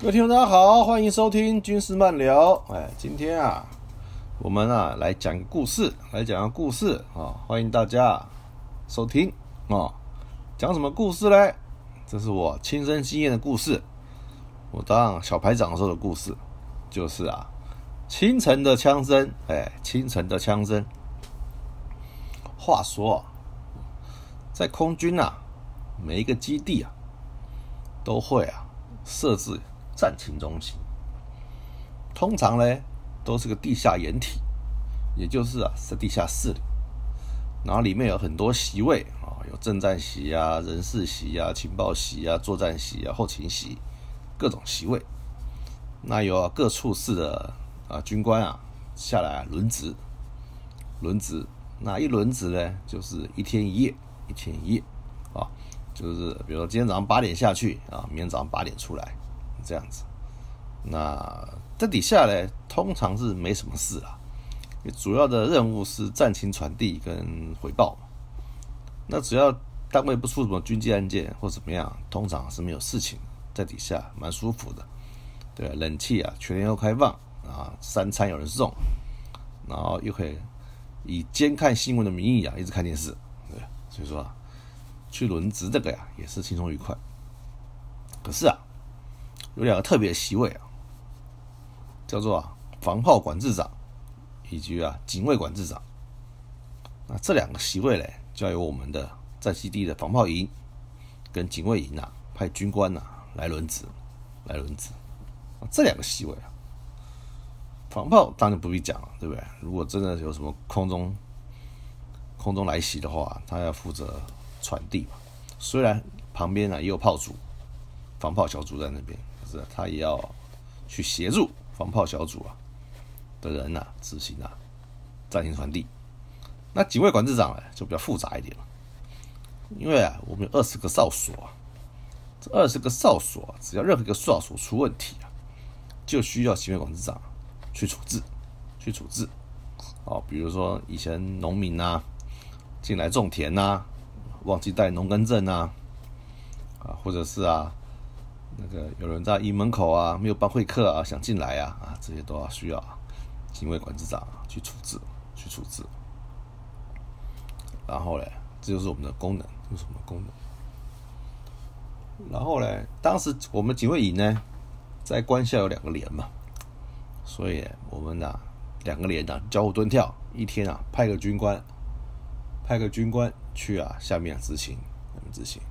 各位听众大家好，欢迎收听军事漫聊。哎，今天啊，我们啊来讲个故事，来讲个故事啊，欢迎大家收听啊。讲什么故事嘞？这是我亲身经验的故事，我当小排长的时候的故事，就是啊，清晨的枪声，哎，清晨的枪声。话说，在空军啊，每一个基地啊，都会啊设置战情中心。通常呢，都是个地下掩体，也就是啊是地下室里，然后里面有很多席位啊，有政战席啊、人事席啊、情报席啊、作战席啊、后勤席，各种席位。那有各处室的啊军官啊下来轮值，轮值。那一轮值呢，就是一天一夜，一天一夜，啊，就是比如说今天早上八点下去啊，明天早上八点出来，这样子。那这底下呢，通常是没什么事啊，主要的任务是战情传递跟回报。那只要单位不出什么军机案件或怎么样，通常是没有事情，在底下蛮舒服的。对，冷气啊，全年都开放啊，三餐有人送，然后又可以。以监看新闻的名义啊，一直看电视，对，所以说啊，去轮值这个呀，也是轻松愉快。可是啊，有两个特别席位啊，叫做啊防炮管制长以及啊警卫管制长。那这两个席位呢，就要由我们的在基地的防炮营跟警卫营啊派军官呐来轮值，来轮值。这两个席位啊。防炮当然不必讲了，对不对？如果真的有什么空中空中来袭的话，他要负责传递。虽然旁边呢也有炮组、防炮小组在那边，他也要去协助防炮小组啊的人呐执行啊战情传递。那警卫管制长呢就比较复杂一点了，因为啊我们有二十个哨所，这二十个哨所只要任何一个哨所出问题啊，就需要警卫管制长。去处置，去处置，哦，比如说以前农民呐进来种田呐，忘记带农耕证呐，啊，或者是啊那个有人在营门口啊没有办会客啊想进来啊啊，这些都要需要警卫管制长去处置，去处置。然后嘞，这就是我们的功能，这是我们的功能。然后嘞，当时我们警卫营呢在关校有两个连嘛。所以，我们呐两个连长交互蹲跳，一天啊派个军官，派个军官去啊下面执行，执行。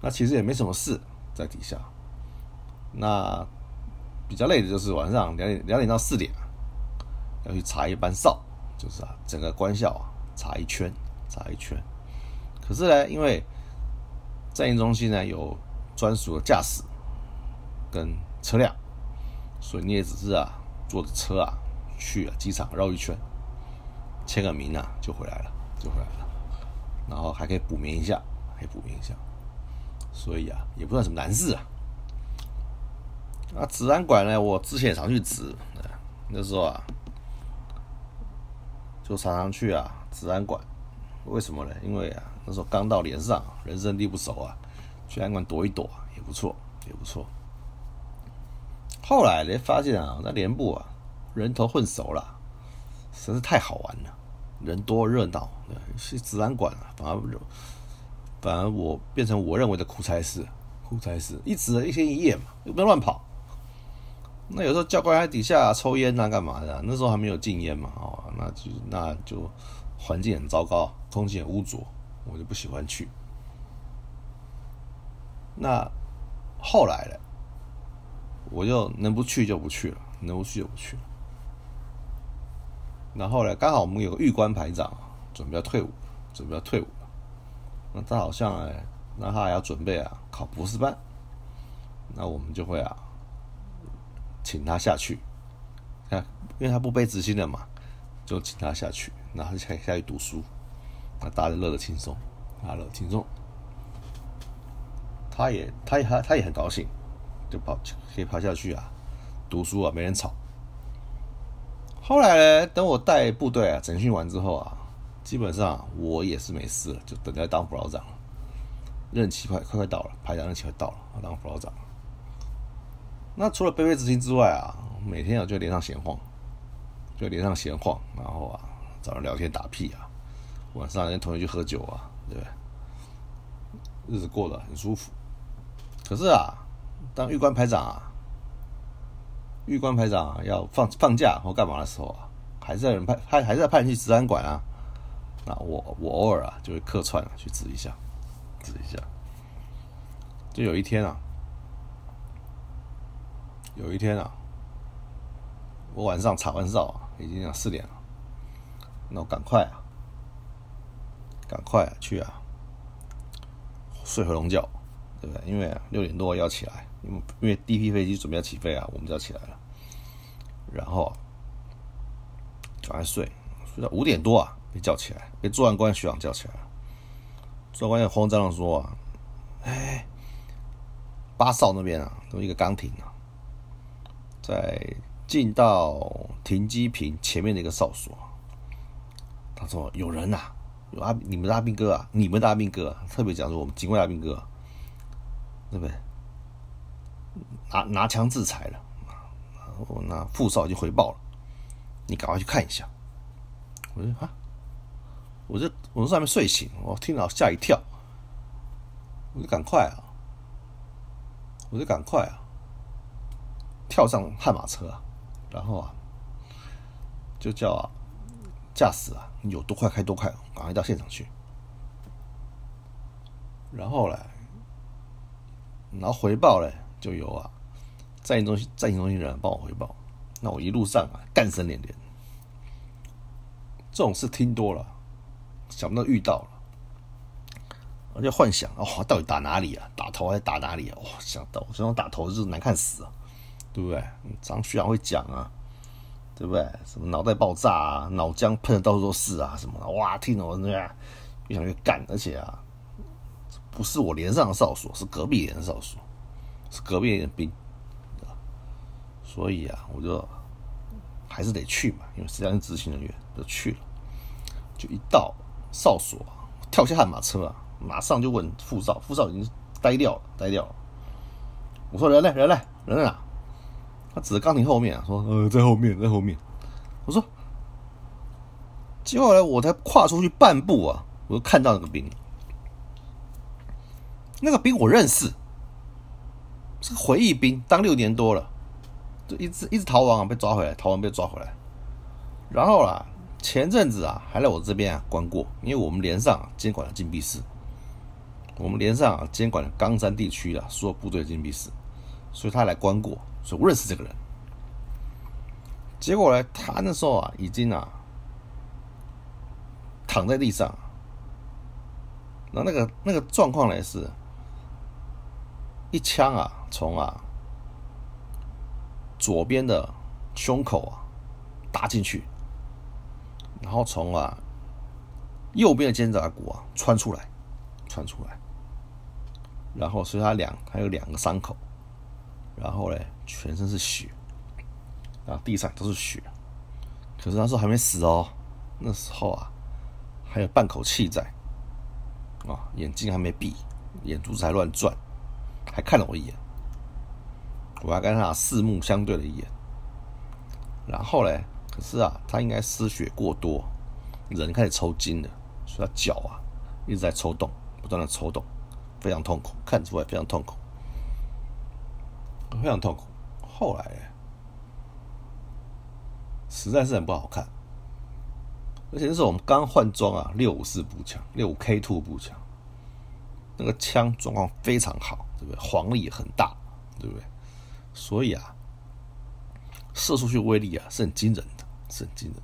那其实也没什么事在底下。那比较累的就是晚上两点两点到四点，要去查一班哨，就是啊整个官校啊查一圈，查一圈。可是呢，因为战役中心呢有专属的驾驶跟车辆。所以你也只是啊，坐着车啊去啊机场绕一圈，签个名啊就回来了，就回来了。然后还可以补眠一下，可以补眠一下。所以啊，也不算什么难事啊。啊，治安馆呢，我之前也常去值，那时候啊，就常常去啊治安馆。为什么呢？因为啊那时候刚到连上，人生地不熟啊，去安管躲一躲也不错，也不错。后来呢，发现啊，那连部啊，人头混熟了，实在是太好玩了，人多热闹，去治安馆啊，反而反而我变成我认为的苦差事，苦差事，一直一天一夜嘛，又不能乱跑。那有时候教官在底下抽烟啊，干嘛的？那时候还没有禁烟嘛，哦，那就那就环境很糟糕，空气很污浊，我就不喜欢去。那后来呢。我就能不去就不去了，能不去就不去了。然后呢，刚好我们有个玉官排长准备要退伍，准备要退伍。那他好像哎，那他还要准备啊考博士班。那我们就会啊，请他下去，看，因为他不背执行的嘛，就请他下去，然后下下去读书。那大家乐得轻松，啊乐得轻松。他也，他也，他他也很高兴。就跑，可以跑下去啊，读书啊，没人吵。后来呢，等我带部队啊整训完之后啊，基本上我也是没事了，就等待当副老长。任期快快快到了，排长任期快到了，当副老长。那除了卑微执行之外啊，每天啊就连上闲晃，就连上闲晃，然后啊找人聊天打屁啊，晚上跟同学去喝酒啊，对不对？日子过得很舒服。可是啊，当玉官排长啊，玉官排长要放放假或干嘛的时候啊，还是在人派还还是在派人去治安馆啊。那我我偶尔啊就会客串去指一下，指一下。就有一天啊，有一天啊，我晚上查完哨啊，已经要四点了，那我赶快啊，赶快去啊，睡回笼觉，对不对？因为六点多要起来，因为因为第一批飞机准备要起飞啊，我们就要起来了。然后赶快睡，睡到五点多啊，被叫起来，被作案官徐长叫起来了。作案官慌张的说啊：“哎。”八少那边啊，有一个岗亭啊，在进到停机坪前面的一个哨所。他说：“有人呐，有阿你们的阿兵哥啊，你们的阿兵哥，特别讲说我们警卫阿兵哥，对不对？拿拿枪制裁了然后那副哨就回报了，你赶快去看一下。”我说：“啊，我这我在上面睡醒，我听到吓一跳，我就赶快啊。”我就赶快啊，跳上悍马车啊，然后啊，就叫啊驾驶啊，有多快开多快，赶快到现场去。然后嘞，然后回报嘞，就有啊，在营中心在营中心人帮我回报。那我一路上啊，干声连连，这种事听多了，想不到遇到了。我就幻想，哦，到底打哪里啊？打头还是打哪里啊？哇，想到这种打头就是难看死啊，对不对？张学长会讲啊，对不对？什么脑袋爆炸啊，脑浆喷的到处都是啊，什么的，哇，听得我那样越想越干，而且啊，不是我连上的哨所，是隔壁连的哨所，是隔壁连的兵，所以啊，我就还是得去嘛，因为实际上是执行人员，就去了，就一到哨所，跳下悍马车啊。马上就问副哨，副哨已经呆掉了，呆掉了。我说人呢？人呢？人在哪？他指着钢琴后面啊，说：“呃，在后面，在后面。”我说：“接下来我才跨出去半步啊，我就看到那个兵。那个兵我认识，是个回忆兵，当六年多了，就一直一直逃亡啊，被抓回来，逃亡被抓回来。然后啦，前阵子啊，还来我这边啊关过，因为我们连上监管了禁闭室。”我们连上啊监管了冈山地区的所有部队禁闭室，所以他来关过，所以我认识这个人。结果呢，他那时候啊，已经啊躺在地上，那那个那个状况呢是，一枪啊从啊左边的胸口啊打进去，然后从啊右边的肩胛骨啊穿出来，穿出来。然后，所以他两还有两个伤口，然后呢，全身是血，啊，地上都是血。可是他说还没死哦，那时候啊，还有半口气在，啊，眼睛还没闭，眼珠子还乱转，还看了我一眼，我还跟他四目相对了一眼。然后嘞，可是啊，他应该失血过多，人开始抽筋了，所以他脚啊一直在抽动，不断的抽动。非常痛苦，看出来非常痛苦，非常痛苦。后来，实在是很不好看，而且那时候我们刚换装啊，六五四步枪，六五 K two 步枪，那个枪状况非常好，对不对？黄力很大，对不对？所以啊，射出去威力啊是很惊人的，神经的。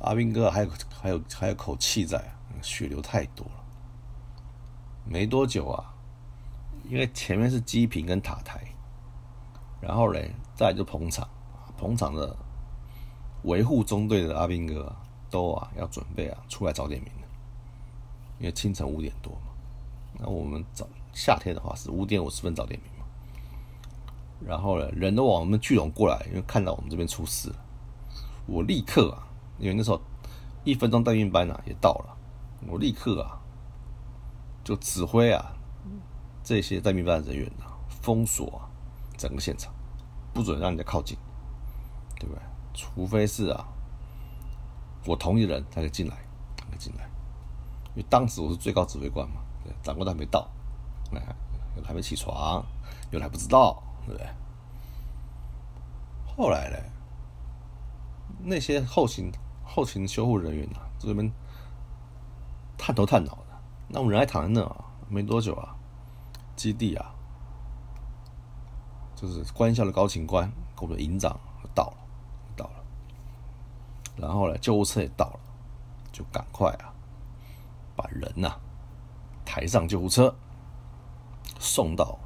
阿兵哥还有还有还有口气在啊。血流太多了，没多久啊，因为前面是机坪跟塔台，然后嘞，再就捧场，捧场的维护中队的阿兵哥都啊要准备啊出来早点名了，因为清晨五点多嘛，那我们早夏天的话是五点五十分早点名，然后呢，人都往我们聚拢过来，因为看到我们这边出事了，我立刻啊，因为那时候一分钟待运班啊也到了。我立刻啊，就指挥啊，这些在密办人员啊，封锁整个现场，不准让人家靠近，对不对？除非是啊，我同意的人才可以进来，才可以进来。因为当时我是最高指挥官嘛，长官都还没到，哎，还没起床，有的还不知道，对不对？后来呢，那些后勤后勤修护人员啊，这边探头探脑的，那我们人还躺在那啊，没多久啊，基地啊，就是官校的高警官跟我们的营长到了，到了，然后呢，救护车也到了，就赶快啊，把人呐抬上救护车，送到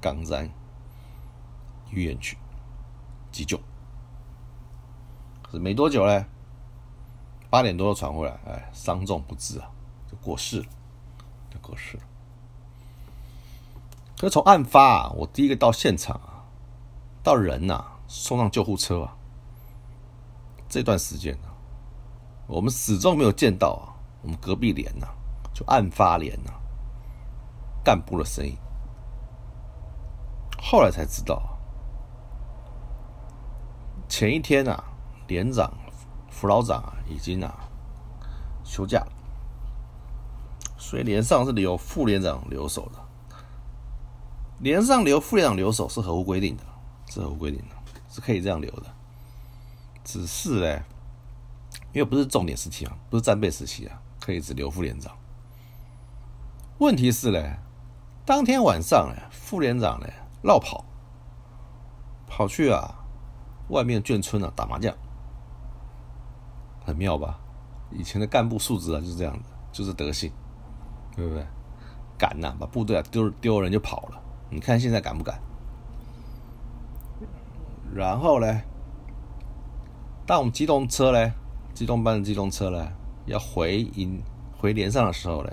冈山医院去急救。可是没多久嘞，八点多传回来，哎，伤重不治啊，就过世了，就过世了。可是从案发啊，我第一个到现场啊，到人呐送上救护车啊，这段时间呢，我们始终没有见到啊，我们隔壁连呐，就案发连呐，干部的声音。后来才知道，前一天啊，连长、副老长啊，已经啊休假了，所以连上是留副连长留守的。连上留副连长留守是合乎规定的，是合乎规定的，是可以这样留的。只是嘞，因为不是重点时期啊，不是战备时期啊，可以只留副连长。问题是嘞，当天晚上嘞，副连长嘞绕跑，跑去啊外面眷村啊打麻将，很妙吧？以前的干部素质啊就是这样的，就是德性，对不对？敢呐，把部队啊丢丢人就跑了。你看现在敢不敢？然后呢，当我们机动车呢，机动班的机动车呢，要回营回连上的时候呢，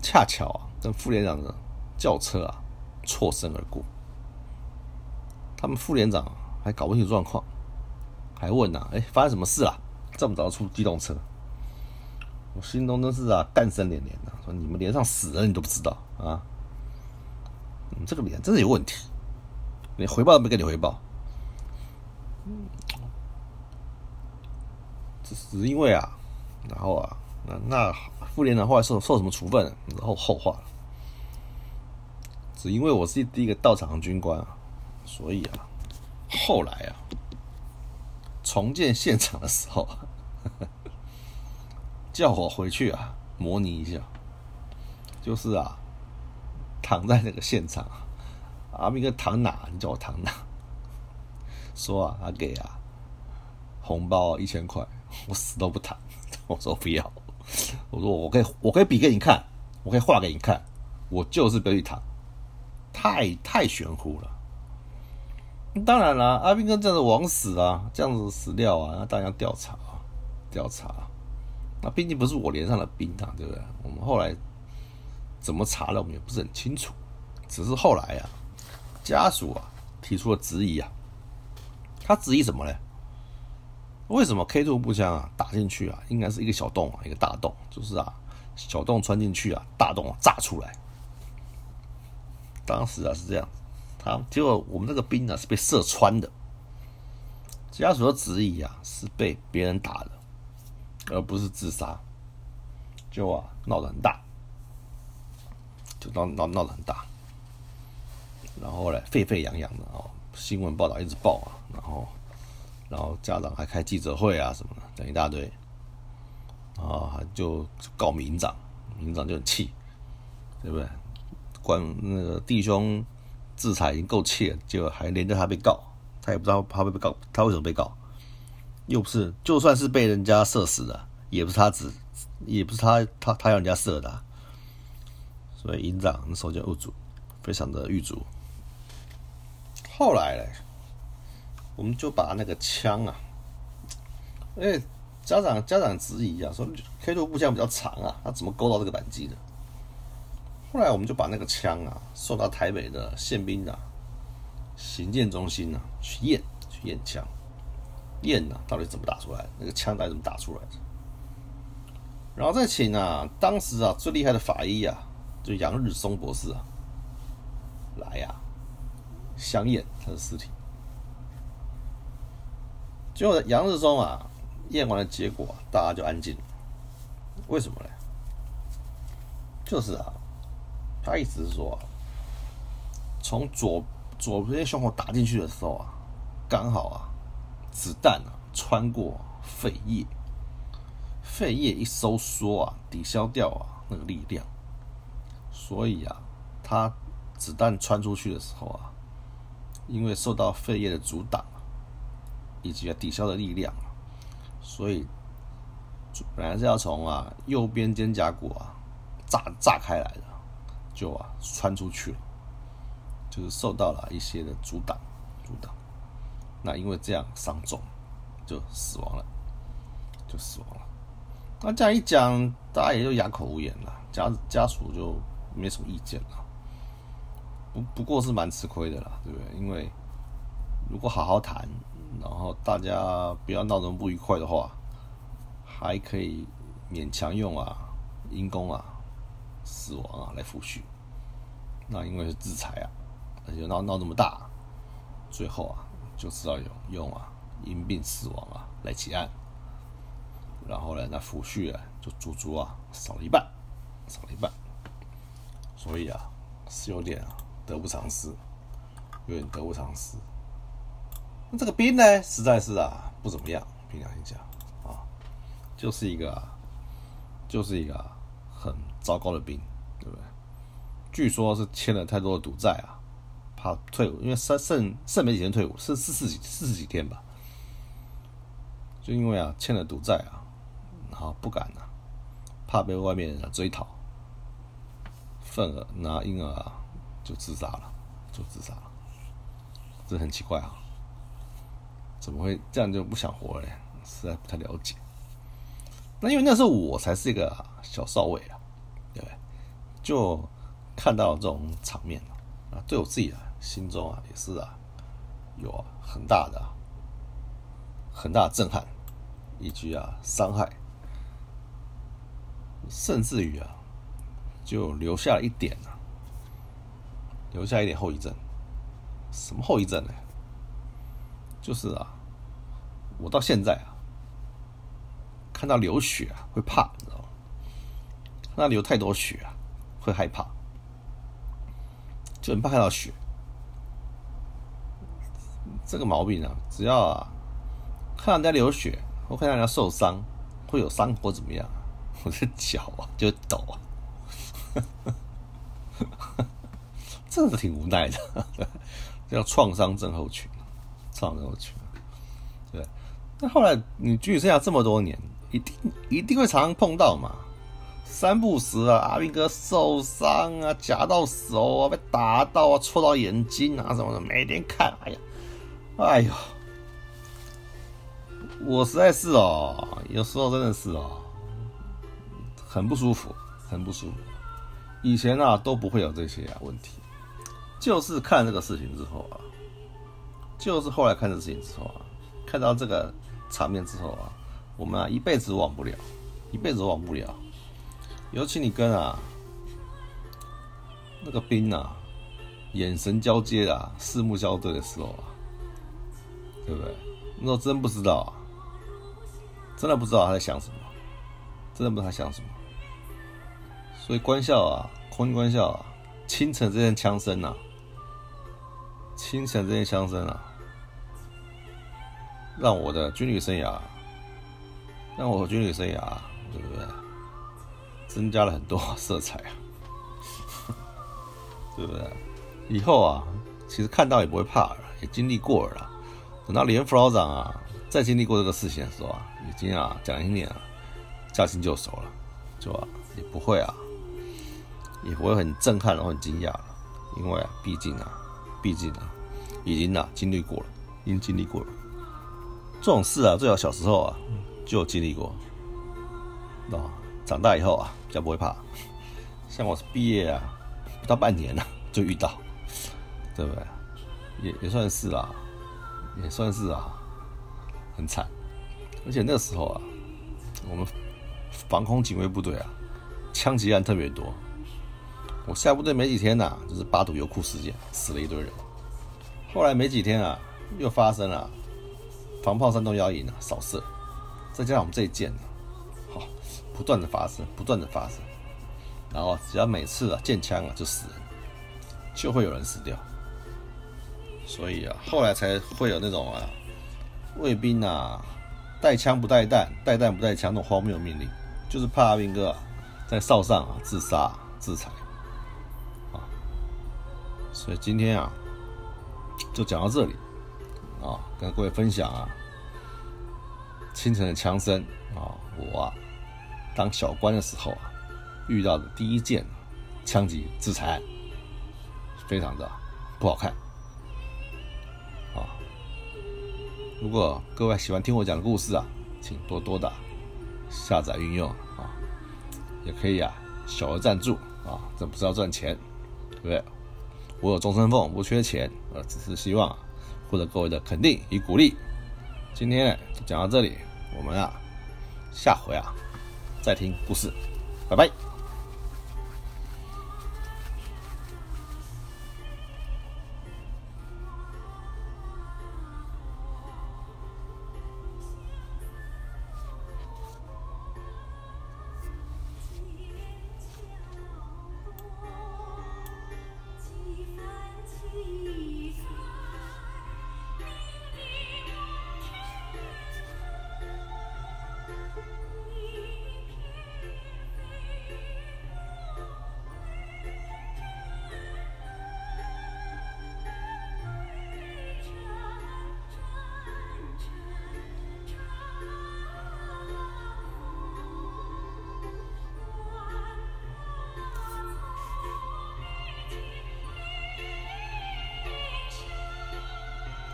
恰巧啊，跟副连长的轿车啊错身而过。他们副连长还搞不清状况，还问呐：“哎，发生什么事啊？这么早出机动车？”我心中都是啊，干声连连的，说：“你们连上死人，你都不知道啊？”你这个脸真是有问题，连回报都没给你回报。只是因为啊，然后啊，那那副连长后来受受什么处分？然后后话。只因为我是第一个到场的军官啊，所以啊，后来啊，重建现场的时候，叫我回去啊，模拟一下，就是啊。躺在那个现场，阿明哥躺哪？你叫我躺哪？说啊，他给啊红包一千块，我死都不躺。我说不要，我说我可以，我可以比给你看，我可以画给你看，我就是不去躺，太太玄乎了。当然了，阿斌哥这样子枉死啊，这样子死掉啊，那当然要调查啊调查。啊那毕竟不是我连上的兵啊，对不对？我们后来。怎么查了，我们也不是很清楚。只是后来啊，家属啊提出了质疑啊。他质疑什么呢？为什么 K two 步枪啊打进去啊，应该是一个小洞啊，一个大洞，就是啊小洞穿进去啊，大洞炸出来。当时啊是这样，他结果我们这个兵呢是被射穿的。家属的质疑啊是被别人打的，而不是自杀，就啊闹得很大。就闹闹闹得很大，然后呢，沸沸扬扬的哦，新闻报道一直报啊，然后，然后家长还开记者会啊什么的，等一大堆，啊，就告民长，民长就很气，对不对？关那个弟兄制裁已经够气了，就还连着他被告，他也不知道他会被告，他为什么被告？又不是，就算是被人家射死的，也不是他指，也不是他他他要人家射的。所以营长那时候叫物主，非常的狱卒。后来呢，我们就把那个枪啊，因为家长家长质疑啊，说 K 图步枪比较长啊，他怎么勾到这个扳机的？后来我们就把那个枪啊送到台北的宪兵啊行建中心啊去验去验枪，验啊到底怎么打出来，那个枪到底怎么打出来的？然后再请啊当时啊最厉害的法医啊。就杨日松博士啊，来呀，相验他的尸体。结果杨日松啊，验完了结果，大家就安静了。为什么呢？就是啊，他意思是说，从左左边胸口打进去的时候啊，刚好啊，子弹啊穿过肺叶，肺叶一收缩啊，抵消掉啊那个力量，所以啊，他子弹穿出去的时候啊，因为受到肺叶的阻挡以及抵消的力量，所以本来是要从啊右边肩胛骨啊。炸炸开来的，就啊穿出去了，就是受到了一些的阻挡，阻挡。那因为这样伤重，就死亡了，就死亡了。那这样一讲，大家也就哑口无言了，家家属就没什么意见了。不不过是蛮吃亏的啦，对不对？因为如果好好谈，然后大家不要闹得不愉快的话，还可以勉强用啊，因公啊。死亡啊，来抚恤。那因为是制裁啊，而且闹闹这么大，最后啊，就知道用用啊，因病死亡啊来结案。然后呢，那抚恤啊，就足足啊少了一半，少了一半。所以啊，是有点啊得不偿失，有点得不偿失。那这个兵呢，实在是啊不怎么样，凭良心讲啊，就是一个，就是一个。很糟糕的兵，对不对？据说是欠了太多的赌债啊，怕退伍，因为剩剩剩没几天退伍，剩四四几四十几天吧。就因为啊欠了赌债啊，然后不敢啊，怕被外面人追讨，份额那因而啊就自杀了，就自杀了。这很奇怪啊，怎么会这样就不想活了？实在不太了解。那因为那时候我才是一个小少尉啊，对？就看到这种场面啊，对我自己啊心中啊也是啊有很大的很大的震撼，以及啊伤害，甚至于啊就留下了一点啊，留下一点后遗症。什么后遗症呢？就是啊，我到现在啊。看到流血啊，会怕，那？流太多血啊，会害怕，就很怕看到血。这个毛病啊，只要啊看到人家流血，或看到人家受伤，会有伤或怎么样，我的脚啊就抖啊，真的挺无奈的，叫创伤症候群，创伤症候群，对。那后来你军旅生涯这么多年。一定一定会常常碰到嘛，三不时啊，阿兵哥受伤啊，夹到手啊，被打到啊，戳到眼睛啊，什么的，每天看，哎呀，哎呦，我实在是哦，有时候真的是哦，很不舒服，很不舒服。以前啊都不会有这些啊问题，就是看这个事情之后啊，就是后来看这个事情之后啊，看到这个场面之后啊。我们啊，一辈子忘不了，一辈子忘不了。尤其你跟啊那个兵啊眼神交接啊，四目交对的时候啊，对不对？那时候真不知道啊，真的不知道他在想什么，真的不知道他想什么。所以官校啊，空军官校啊，清晨这些枪声呐，清晨这些枪声啊，让我的军旅生涯。让我军旅生涯，对不对？增加了很多 色彩啊，对不对？以后啊，其实看到也不会怕了，也经历过了。等到连副老长啊，再经历过这个事情的时候啊，已经啊，讲一年啊，驾轻就熟了，就啊，也不会啊，也不会很震撼然后很惊讶了，因为啊，毕竟啊，毕竟啊，已经啊，经历过了，已经经历过了。这种事啊，最好小时候啊。就经历过，哦，长大以后啊，比较不会怕。像我是毕业啊，不到半年呢，就遇到，对不对？也也算是啦，也算是啊，很惨。而且那个时候啊，我们防空警卫部队啊，枪击案特别多，我下部队没几天呐，就是八堵油库事件，死了一堆人。后来没几天啊，又发生了防炮山东幺营啊扫射，再加上我们这一件，不断的发生，不断的发生。然后只要每次啊见枪啊就死人，就会有人死掉。所以啊，后来才会有那种啊卫兵啊带枪不带弹，带弹不带枪那种荒谬命令，就是怕兵哥在哨上啊自杀自裁啊。所以今天啊就讲到这里啊，跟各位分享啊清晨的枪声啊，我啊当小官的时候啊。遇到的第一件枪击自裁，非常的不好看啊！如果各位喜欢听我讲的故事啊，请多多的下载运用啊，也可以啊小额赞助啊，这不是要赚钱，对不对？我有终身俸，不缺钱，呃，只是希望获得各位的肯定与鼓励。今天呢就讲到这里，我们啊下回啊再听故事，拜拜。